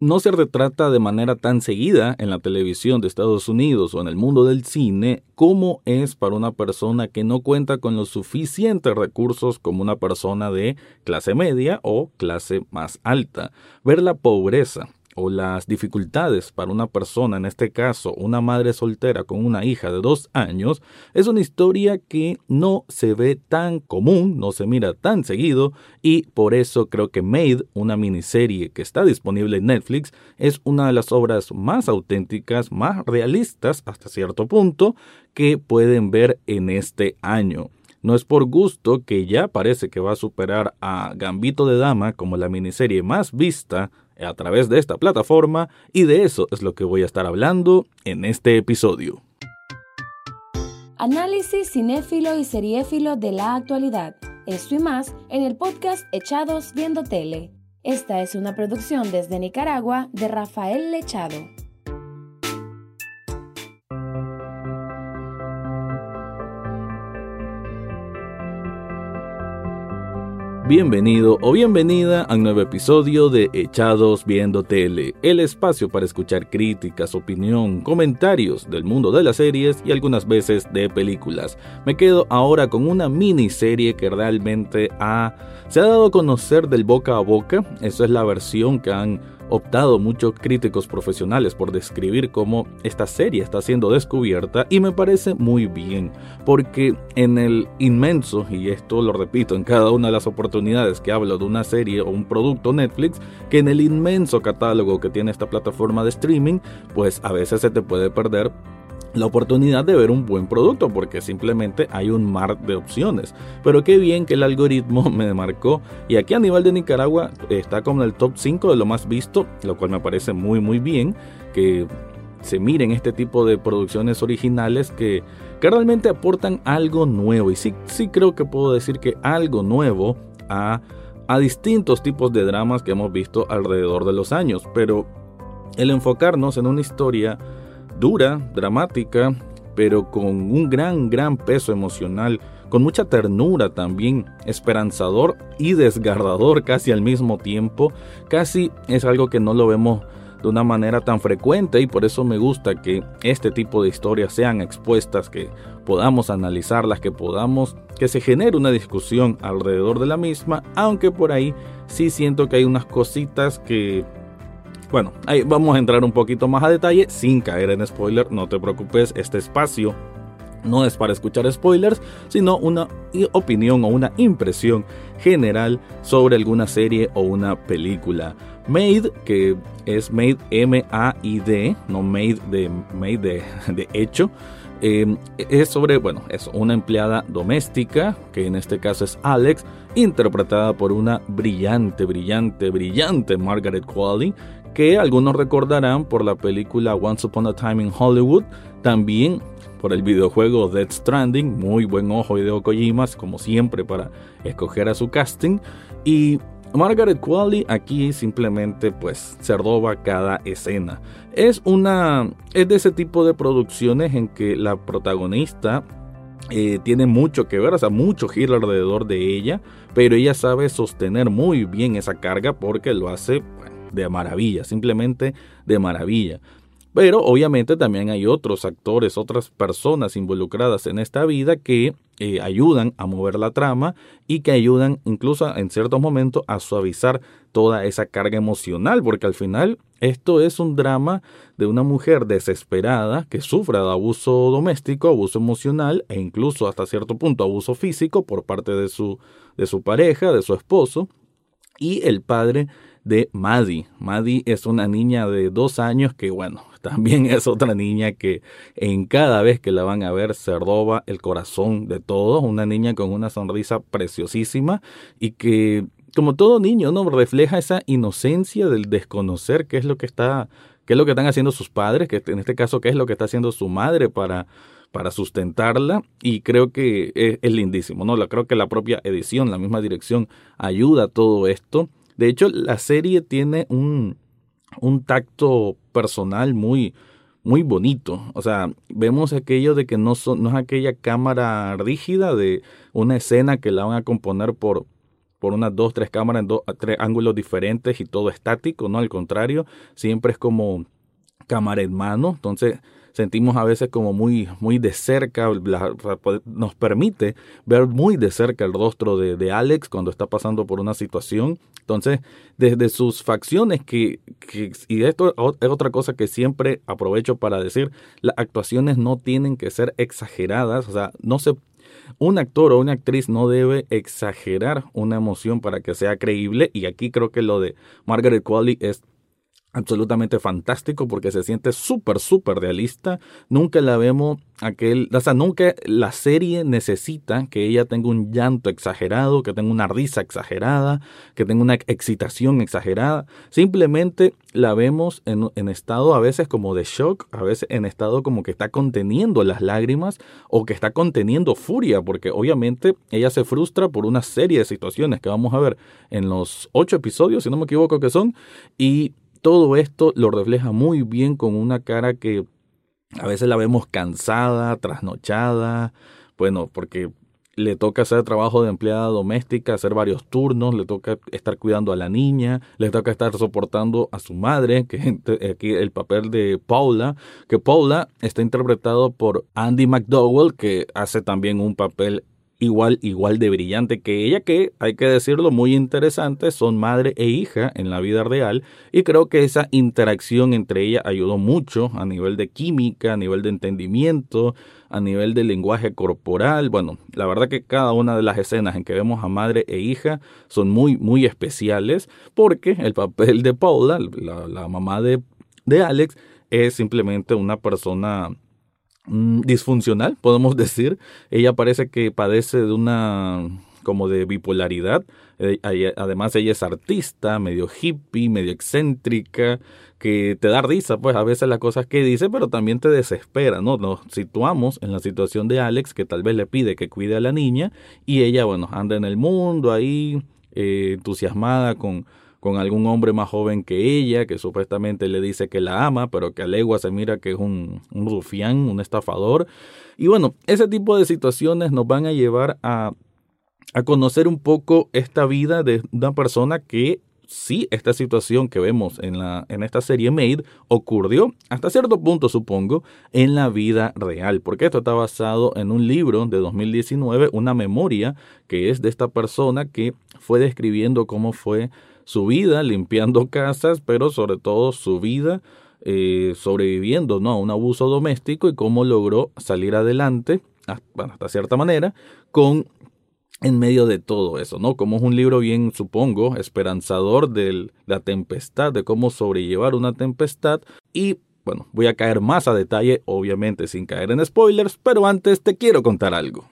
no se retrata de manera tan seguida en la televisión de Estados Unidos o en el mundo del cine como es para una persona que no cuenta con los suficientes recursos como una persona de clase media o clase más alta. Ver la pobreza, o las dificultades para una persona, en este caso una madre soltera con una hija de dos años, es una historia que no se ve tan común, no se mira tan seguido y por eso creo que Made, una miniserie que está disponible en Netflix, es una de las obras más auténticas, más realistas hasta cierto punto que pueden ver en este año. No es por gusto que ya parece que va a superar a Gambito de Dama como la miniserie más vista a través de esta plataforma y de eso es lo que voy a estar hablando en este episodio. Análisis cinéfilo y seriéfilo de la actualidad. Esto y más en el podcast Echados Viendo Tele. Esta es una producción desde Nicaragua de Rafael Lechado. Bienvenido o bienvenida a nuevo episodio de Echados Viendo Tele, el espacio para escuchar críticas, opinión, comentarios del mundo de las series y algunas veces de películas. Me quedo ahora con una miniserie que realmente ha, se ha dado a conocer del boca a boca, eso es la versión que han optado muchos críticos profesionales por describir cómo esta serie está siendo descubierta y me parece muy bien, porque en el inmenso, y esto lo repito en cada una de las oportunidades que hablo de una serie o un producto Netflix, que en el inmenso catálogo que tiene esta plataforma de streaming, pues a veces se te puede perder la oportunidad de ver un buen producto porque simplemente hay un mar de opciones. Pero qué bien que el algoritmo me marcó. Y aquí a nivel de Nicaragua está como en el top 5 de lo más visto, lo cual me parece muy muy bien que se miren este tipo de producciones originales que, que realmente aportan algo nuevo. Y sí, sí creo que puedo decir que algo nuevo a, a distintos tipos de dramas que hemos visto alrededor de los años, pero el enfocarnos en una historia dura, dramática, pero con un gran, gran peso emocional, con mucha ternura también, esperanzador y desgardador casi al mismo tiempo, casi es algo que no lo vemos de una manera tan frecuente y por eso me gusta que este tipo de historias sean expuestas, que podamos analizarlas, que podamos, que se genere una discusión alrededor de la misma, aunque por ahí sí siento que hay unas cositas que bueno, ahí vamos a entrar un poquito más a detalle sin caer en spoiler, no te preocupes, este espacio no es para escuchar spoilers, sino una opinión o una impresión general sobre alguna serie o una película. Made, que es Made M-A-I-D, no Made de, made de, hecho, eh, es sobre, bueno, es una empleada doméstica, que en este caso es Alex, interpretada por una brillante, brillante, brillante Margaret Qualley, que algunos recordarán por la película Once Upon a Time in Hollywood, también por el videojuego Dead Stranding, muy buen ojo Hideo Kojima, como siempre para escoger a su casting, y Margaret Qualley aquí simplemente pues se roba cada escena. Es una es de ese tipo de producciones en que la protagonista eh, tiene mucho que ver, o sea, mucho giro alrededor de ella, pero ella sabe sostener muy bien esa carga porque lo hace de maravilla, simplemente de maravilla. Pero obviamente también hay otros actores, otras personas involucradas en esta vida que eh, ayudan a mover la trama y que ayudan incluso en ciertos momentos a suavizar toda esa carga emocional, porque al final esto es un drama de una mujer desesperada que sufre de abuso doméstico, abuso emocional e incluso hasta cierto punto abuso físico por parte de su, de su pareja, de su esposo, y el padre de Maddie. Maddie es una niña de dos años que, bueno, también es otra niña que en cada vez que la van a ver se roba el corazón de todos. Una niña con una sonrisa preciosísima y que, como todo niño, ¿no? Refleja esa inocencia del desconocer qué es lo que está, qué es lo que están haciendo sus padres, que en este caso qué es lo que está haciendo su madre para para sustentarla y creo que es, es, lindísimo, ¿no? Creo que la propia edición, la misma dirección ayuda a todo esto de hecho, la serie tiene un, un tacto personal muy, muy bonito. O sea, vemos aquello de que no, son, no es aquella cámara rígida de una escena que la van a componer por, por unas dos, tres cámaras en dos, tres ángulos diferentes y todo estático, ¿no? Al contrario, siempre es como cámara en mano, entonces sentimos a veces como muy, muy de cerca, nos permite ver muy de cerca el rostro de, Alex cuando está pasando por una situación. Entonces, desde sus facciones, que, que, y esto es otra cosa que siempre aprovecho para decir, las actuaciones no tienen que ser exageradas, o sea, no se un actor o una actriz no debe exagerar una emoción para que sea creíble y aquí creo que lo de Margaret Qualley es absolutamente fantástico porque se siente súper, súper realista. Nunca la vemos aquel, o sea, nunca la serie necesita que ella tenga un llanto exagerado, que tenga una risa exagerada, que tenga una excitación exagerada. Simplemente la vemos en, en estado a veces como de shock, a veces en estado como que está conteniendo las lágrimas o que está conteniendo furia, porque obviamente ella se frustra por una serie de situaciones que vamos a ver en los ocho episodios, si no me equivoco que son, y todo esto lo refleja muy bien con una cara que a veces la vemos cansada, trasnochada, bueno, porque le toca hacer trabajo de empleada doméstica, hacer varios turnos, le toca estar cuidando a la niña, le toca estar soportando a su madre, que aquí el papel de Paula, que Paula está interpretado por Andy McDowell, que hace también un papel igual, igual de brillante que ella, que hay que decirlo muy interesante, son madre e hija en la vida real y creo que esa interacción entre ellas ayudó mucho a nivel de química, a nivel de entendimiento, a nivel de lenguaje corporal. Bueno, la verdad que cada una de las escenas en que vemos a madre e hija son muy, muy especiales porque el papel de Paula, la, mamá de, de Alex, es simplemente una persona disfuncional, podemos decir. Ella parece que padece de una como de bipolaridad. Eh, además ella es artista, medio hippie, medio excéntrica, que te da risa, pues a veces las cosas que dice, pero también te desespera, ¿no? Nos situamos en la situación de Alex, que tal vez le pide que cuide a la niña, y ella, bueno, anda en el mundo ahí, eh, entusiasmada con con algún hombre más joven que ella, que supuestamente le dice que la ama, pero que a legua se mira que es un, un rufián, un estafador. Y bueno, ese tipo de situaciones nos van a llevar a, a conocer un poco esta vida de una persona que sí, esta situación que vemos en, la, en esta serie Made ocurrió hasta cierto punto, supongo, en la vida real, porque esto está basado en un libro de 2019, una memoria que es de esta persona que fue describiendo cómo fue su vida limpiando casas, pero sobre todo su vida eh, sobreviviendo ¿no? a un abuso doméstico y cómo logró salir adelante, hasta cierta manera, con en medio de todo eso, ¿no? Como es un libro bien, supongo, esperanzador de la tempestad, de cómo sobrellevar una tempestad y bueno, voy a caer más a detalle, obviamente sin caer en spoilers, pero antes te quiero contar algo.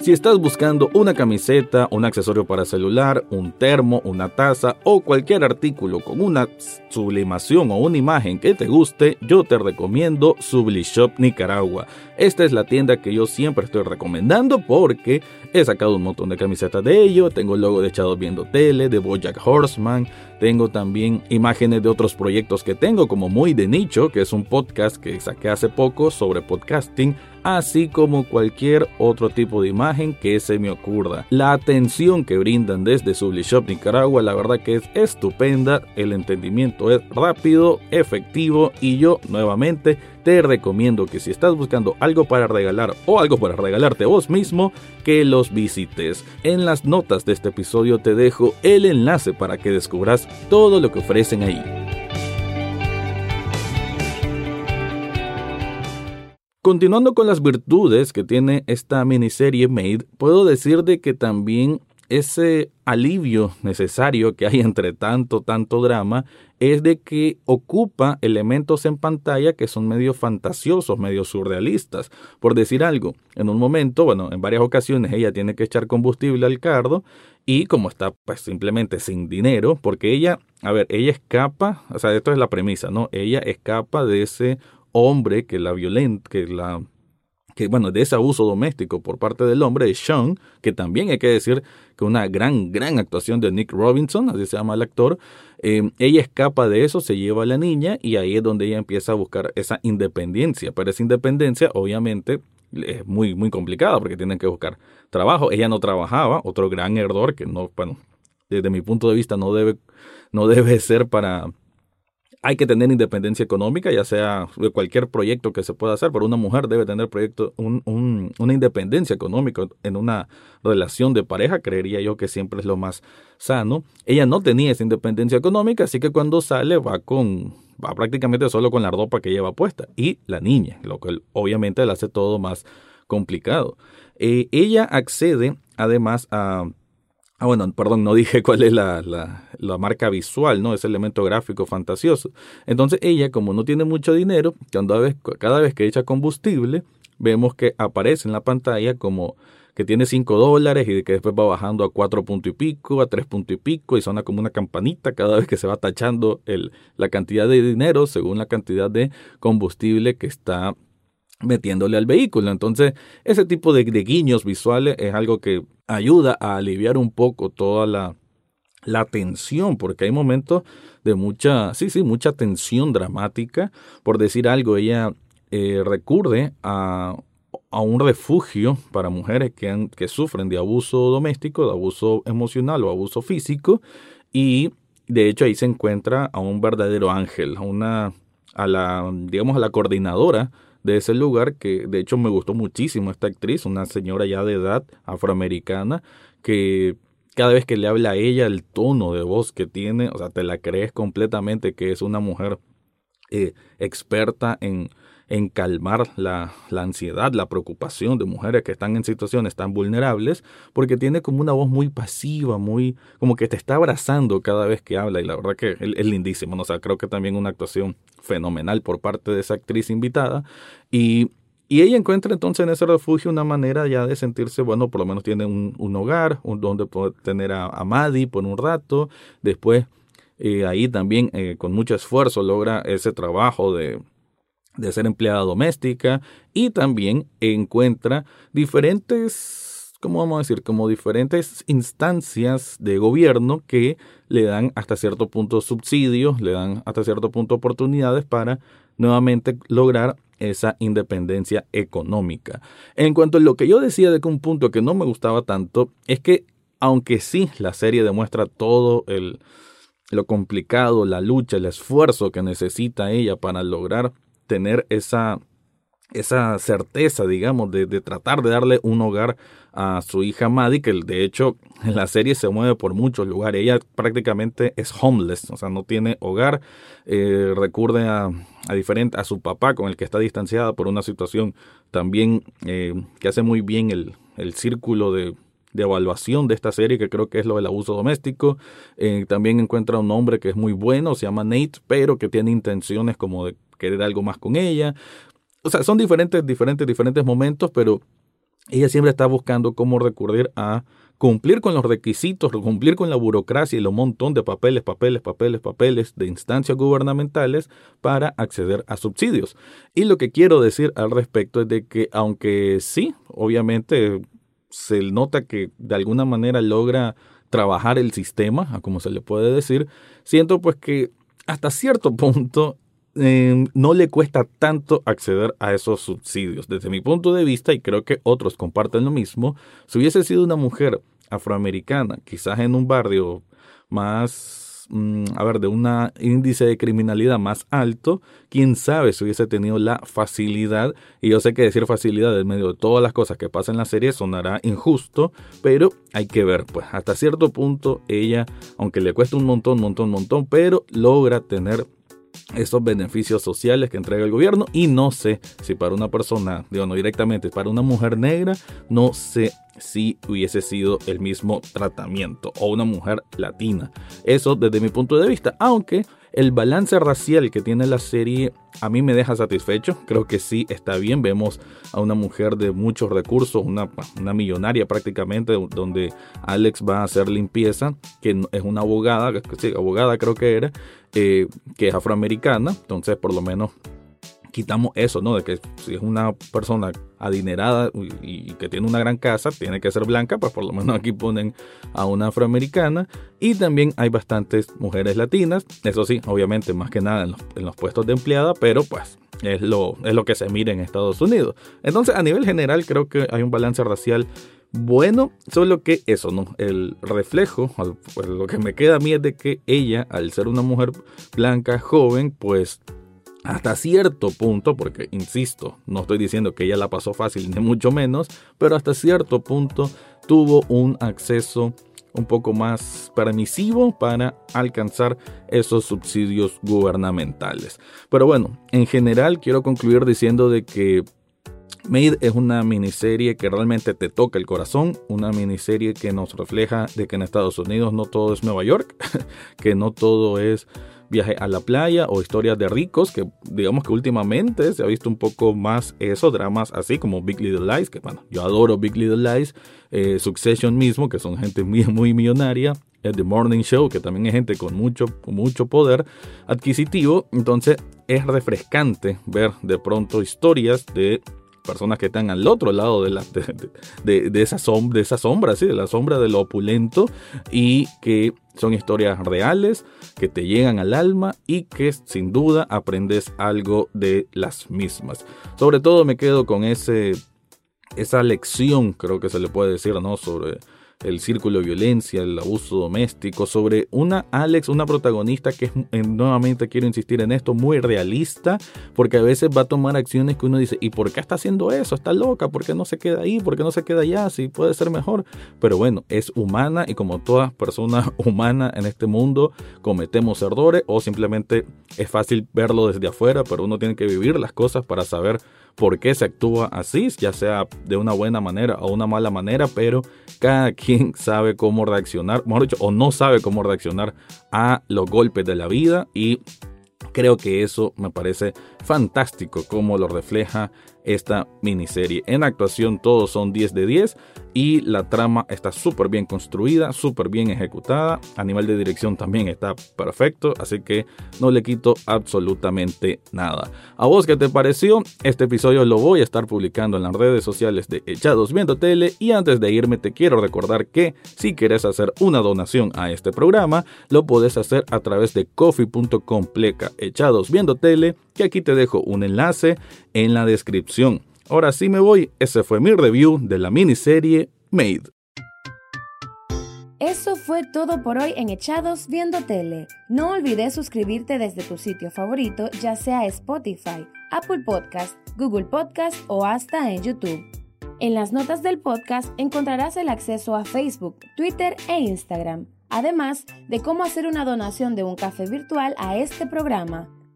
Si estás buscando una camiseta, un accesorio para celular, un termo, una taza o cualquier artículo con una sublimación o una imagen que te guste, yo te recomiendo Sublishop Nicaragua. Esta es la tienda que yo siempre estoy recomendando porque he sacado un montón de camisetas de ello, tengo el logo de Echados Viendo Tele, de Bojack Horseman, tengo también imágenes de otros proyectos que tengo como Muy de Nicho, que es un podcast que saqué hace poco sobre podcasting así como cualquier otro tipo de imagen que se me ocurra. La atención que brindan desde Sublishop Nicaragua, la verdad que es estupenda, el entendimiento es rápido, efectivo y yo nuevamente te recomiendo que si estás buscando algo para regalar o algo para regalarte vos mismo, que los visites. En las notas de este episodio te dejo el enlace para que descubras todo lo que ofrecen ahí. Continuando con las virtudes que tiene esta miniserie Made, puedo decir de que también ese alivio necesario que hay entre tanto, tanto drama es de que ocupa elementos en pantalla que son medio fantasiosos, medio surrealistas. Por decir algo, en un momento, bueno, en varias ocasiones ella tiene que echar combustible al cardo y como está pues simplemente sin dinero, porque ella, a ver, ella escapa, o sea, esto es la premisa, ¿no? Ella escapa de ese hombre que la violenta, que la que bueno, de ese abuso doméstico por parte del hombre de Sean, que también hay que decir que una gran, gran actuación de Nick Robinson, así se llama el actor, eh, ella escapa de eso, se lleva a la niña y ahí es donde ella empieza a buscar esa independencia, pero esa independencia obviamente es muy, muy complicada porque tienen que buscar trabajo. Ella no trabajaba, otro gran error que no, bueno, desde mi punto de vista no debe, no debe ser para, hay que tener independencia económica, ya sea de cualquier proyecto que se pueda hacer, pero una mujer debe tener proyecto, un, un, una independencia económica en una relación de pareja, creería yo que siempre es lo más sano. Ella no tenía esa independencia económica, así que cuando sale va con va prácticamente solo con la ropa que lleva puesta y la niña, lo cual obviamente le hace todo más complicado. Eh, ella accede además a Ah, bueno, perdón, no dije cuál es la, la, marca visual, ¿no? Ese elemento gráfico fantasioso. Entonces ella, como no tiene mucho dinero, cada vez, cada vez que echa combustible, vemos que aparece en la pantalla como que tiene 5 dólares y que después va bajando a 4 punto y pico, a 3 punto y pico y suena como una campanita cada vez que se va tachando el, la cantidad de dinero según la cantidad de combustible que está metiéndole al vehículo. Entonces, ese tipo de, guiños visuales es algo que ayuda a aliviar un poco toda la, tensión, porque hay momentos de mucha, sí, sí, mucha tensión dramática. Por decir algo, ella eh, recurre a, a, un refugio para mujeres que, han, que sufren de abuso doméstico, de abuso emocional o abuso físico, y de hecho ahí se encuentra a un verdadero ángel, a una, a la, digamos, a la coordinadora de ese lugar, que de hecho me gustó muchísimo esta actriz, una señora ya de edad afroamericana, que cada vez que le habla a ella, el tono de voz que tiene, o sea, te la crees completamente que es una mujer eh, experta en, en calmar la, la, ansiedad, la preocupación de mujeres que están en situaciones tan vulnerables, porque tiene como una voz muy pasiva, muy como que te está abrazando cada vez que habla y la verdad que es, lindísimo, ¿no? o sea, creo que también una actuación fenomenal por parte de esa actriz invitada y y ella encuentra entonces en ese refugio una manera ya de sentirse, bueno, por lo menos tiene un, un hogar, un, donde puede tener a, a Maddie por un rato. Después, eh, ahí también eh, con mucho esfuerzo logra ese trabajo de, de ser empleada doméstica y también encuentra diferentes, ¿cómo vamos a decir? Como diferentes instancias de gobierno que le dan hasta cierto punto subsidios, le dan hasta cierto punto oportunidades para nuevamente lograr esa independencia económica. En cuanto a lo que yo decía de que un punto que no me gustaba tanto es que aunque sí la serie demuestra todo el lo complicado, la lucha, el esfuerzo que necesita ella para lograr tener esa, esa certeza, digamos, de, de, tratar de darle un hogar a su hija Maddie, que de hecho en la serie se mueve por muchos lugares. Ella prácticamente es homeless, o sea, no tiene hogar, eh, recurre a, a, diferente, a su papá con el que está distanciada por una situación también eh, que hace muy bien el, el círculo de, de evaluación de esta serie, que creo que es lo del abuso doméstico. Eh, también encuentra un hombre que es muy bueno, se llama Nate, pero que tiene intenciones como de querer algo más con ella. O sea, son diferentes, diferentes, diferentes momentos, pero ella siempre está buscando cómo recurrir a cumplir con los requisitos, cumplir con la burocracia y un montón de papeles, papeles, papeles, papeles de instancias gubernamentales para acceder a subsidios. Y lo que quiero decir al respecto es de que aunque sí, obviamente se nota que de alguna manera logra trabajar el sistema, a como se le puede decir, siento pues que hasta cierto punto eh, no le cuesta tanto acceder a esos subsidios. Desde mi punto de vista, y creo que otros comparten lo mismo, si hubiese sido una mujer afroamericana, quizás en un barrio más, mm, a ver, de un índice de criminalidad más alto, quién sabe si hubiese tenido la facilidad, y yo sé que decir facilidad en medio de todas las cosas que pasan en la serie sonará injusto, pero hay que ver, pues hasta cierto punto ella, aunque le cuesta un montón, montón, montón, pero logra tener esos beneficios sociales que entrega el gobierno y no sé si para una persona, digo no directamente, para una mujer negra, no sé si hubiese sido el mismo tratamiento o una mujer latina. Eso desde mi punto de vista, aunque el balance racial que tiene la serie a mí me deja satisfecho. Creo que sí está bien. Vemos a una mujer de muchos recursos, una, una millonaria prácticamente, donde Alex va a hacer limpieza, que es una abogada, abogada creo que era, eh, que es afroamericana. Entonces, por lo menos quitamos eso, ¿no? De que si es una persona adinerada y, que tiene una gran casa, tiene que ser blanca, pues por lo menos aquí ponen a una afroamericana. Y también hay bastantes mujeres latinas, eso sí, obviamente más que nada en los, puestos de empleada, pero pues es lo, es lo que se mira en Estados Unidos. Entonces, a nivel general, creo que hay un balance racial bueno, solo que eso, ¿no? El reflejo, pues, lo que me queda a mí es de que ella, al ser una mujer blanca, joven, pues hasta cierto punto, porque insisto, no estoy diciendo que ella la pasó fácil, ni mucho menos, pero hasta cierto punto tuvo un acceso un poco más permisivo para alcanzar esos subsidios gubernamentales. Pero bueno, en general quiero concluir diciendo de que Made es una miniserie que realmente te toca el corazón, una miniserie que nos refleja de que en Estados Unidos no todo es Nueva York, que no todo es viaje a la playa o historias de ricos, que digamos que últimamente se ha visto un poco más eso, dramas así como Big Little Lies, que bueno, yo adoro Big Little Lies, eh, Succession mismo, que son gente muy, muy millonaria, The Morning Show, que también es gente con mucho, mucho poder adquisitivo, entonces es refrescante ver de pronto historias de personas que están al otro lado de, la, de, esa, sombra, de esa sombra, ¿sí? de la sombra de lo opulento y que son historias reales que te llegan al alma y que sin duda aprendes algo de las mismas. Sobre todo me quedo con ese, esa lección, creo que se le puede decir, ¿no? Sobre el círculo de violencia, el abuso doméstico, sobre una Alex, una protagonista que es, eh, nuevamente quiero insistir en esto, muy realista, porque a veces va a tomar acciones que uno dice, ¿y por qué está haciendo eso? Está loca, ¿por qué no se queda ahí? ¿Por qué no se queda allá? Si puede ser mejor. Pero bueno, es humana y como todas personas humanas en este mundo, cometemos errores o simplemente es fácil verlo desde afuera, pero uno tiene que vivir las cosas para saber por qué se actúa así, ya sea de una buena manera o una mala manera, pero cada quien sabe cómo reaccionar, mejor dicho, o no sabe cómo reaccionar a los golpes de la vida y creo que eso me parece fantástico como lo refleja esta miniserie. En actuación todos son 10 de 10 y la trama está súper bien construida, súper bien ejecutada. A nivel de dirección también está perfecto, así que no le quito absolutamente nada. ¿A vos qué te pareció? Este episodio lo voy a estar publicando en las redes sociales de Echados Viendo Tele y antes de irme te quiero recordar que si quieres hacer una donación a este programa, lo puedes hacer a través de coffee.com pleca Echados Viendo Tele, que aquí te dejo un enlace en la descripción. Ahora sí me voy, ese fue mi review de la miniserie Made. Eso fue todo por hoy en Echados Viendo Tele. No olvides suscribirte desde tu sitio favorito, ya sea Spotify, Apple Podcast, Google Podcast o hasta en YouTube. En las notas del podcast encontrarás el acceso a Facebook, Twitter e Instagram, además de cómo hacer una donación de un café virtual a este programa.